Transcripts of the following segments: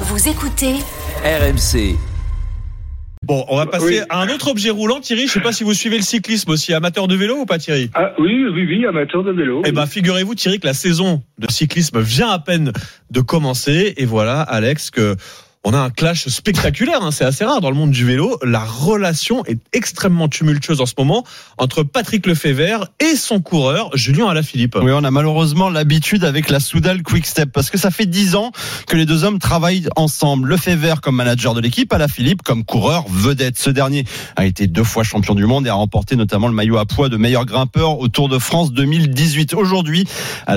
Vous écoutez RMC. Bon, on va passer Oui. à un autre objet roulant. Thierry, je sais pas si vous suivez le cyclisme aussi, amateur de vélo ou pas Thierry? Ah oui, oui, oui, amateur de vélo. Eh ben, figurez-vous Thierry que la saison de cyclisme vient à peine de commencer et voilà Alex que on a un clash spectaculaire, hein, c'est assez rare dans le monde du vélo. La relation est extrêmement tumultueuse en ce moment entre Patrick Lefebvre et son coureur Julien Alaphilippe. Oui, on a malheureusement l'habitude avec la Soudal Quick Step parce que ça fait dix ans que les deux hommes travaillent ensemble. Le Fever comme manager de l'équipe, Philippe comme coureur vedette. Ce dernier a été deux fois champion du monde et a remporté notamment le maillot à poids de meilleur grimpeur au Tour de France 2018. Aujourd'hui,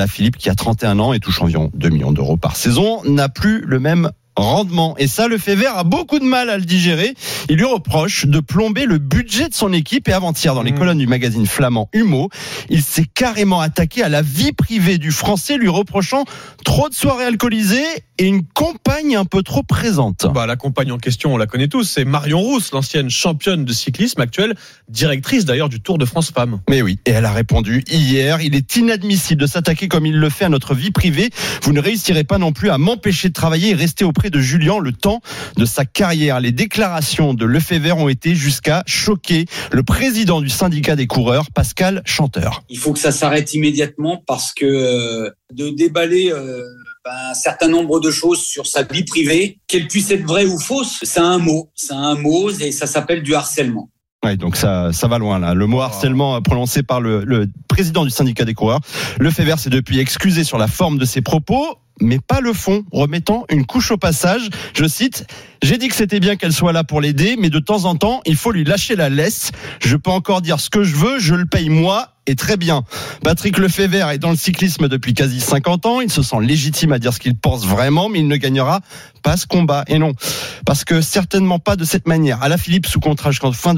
Philippe qui a 31 ans et touche environ 2 millions d'euros par saison, n'a plus le même rendement. Et ça, le Fever a beaucoup de mal à le digérer. Il lui reproche de plomber le budget de son équipe. Et avant-hier, dans les Mmh. colonnes du magazine flamand Humo, il s'est carrément attaqué à la vie privée du Français, lui reprochant trop de soirées alcoolisées et une compagne un peu trop présente. Bah, la compagne en question, on la connaît tous, c'est Marion Rousse, l'ancienne championne de cyclisme actuelle, directrice d'ailleurs du Tour de France Femmes. Mais oui, et elle a répondu hier, il est inadmissible de s'attaquer comme il le fait à notre vie privée. Vous ne réussirez pas non plus à m'empêcher de travailler et rester auprès de Julien le temps de sa carrière. Les déclarations de Lefebvre ont été jusqu'à choquer le président du syndicat des coureurs, Pascal Chanteur. Il faut que ça s'arrête immédiatement parce que euh, de déballer euh, ben, un certain nombre de choses sur sa vie privée, qu'elle puisse être vraie ou fausse, c'est un mot. C'est un mot et ça s'appelle du harcèlement. Ouais, donc ça, ça va loin là. Le mot harcèlement euh, prononcé par le, le président du syndicat des coureurs. Lefebvre s'est depuis excusé sur la forme de ses propos mais pas le fond, remettant une couche au passage. Je cite, j'ai dit que c'était bien qu'elle soit là pour l'aider, mais de temps en temps, il faut lui lâcher la laisse. Je peux encore dire ce que je veux, je le paye moi, et très bien. Patrick Lefebvre est dans le cyclisme depuis quasi 50 ans, il se sent légitime à dire ce qu'il pense vraiment, mais il ne gagnera pas ce combat. Et non, parce que certainement pas de cette manière. Alain Philippe, sous contrat jusqu'à fin,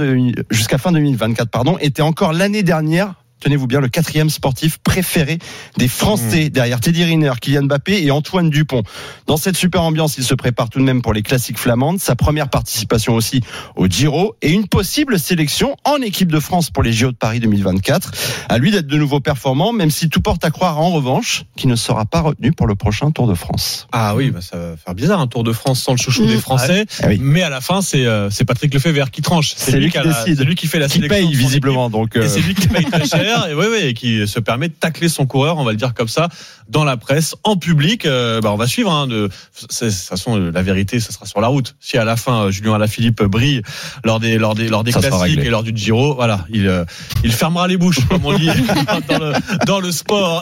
fin 2024, pardon, était encore l'année dernière tenez-vous bien, le quatrième sportif préféré des Français, mmh. derrière Teddy Riner, Kylian Mbappé et Antoine Dupont. Dans cette super ambiance, il se prépare tout de même pour les classiques flamandes, sa première participation aussi au Giro et une possible sélection en équipe de France pour les JO de Paris 2024. À lui d'être de nouveau performant, même si tout porte à croire en revanche qu'il ne sera pas retenu pour le prochain Tour de France. Ah oui, bah ça va faire bizarre un Tour de France sans le chouchou mmh. des Français. Ah oui. Mais à la fin, c'est euh, c'est Patrick Lefebvre qui tranche. C'est lui, lui, qui décide. C'est lui qui fait la qui sélection. paye visiblement. Donc euh... Et c'est lui qui paye très cher. Et, oui, oui, et qui se permet de tacler son coureur, on va le dire comme ça, dans la presse, en public. Euh, bah, on va suivre. Hein, de, de toute façon, la vérité, ça sera sur la route. Si à la fin, euh, Julien Alaphilippe brille lors des, lors des, lors des classiques et lors du Giro, voilà, il, euh, il fermera les bouches, comme on dit dans, le, dans le sport.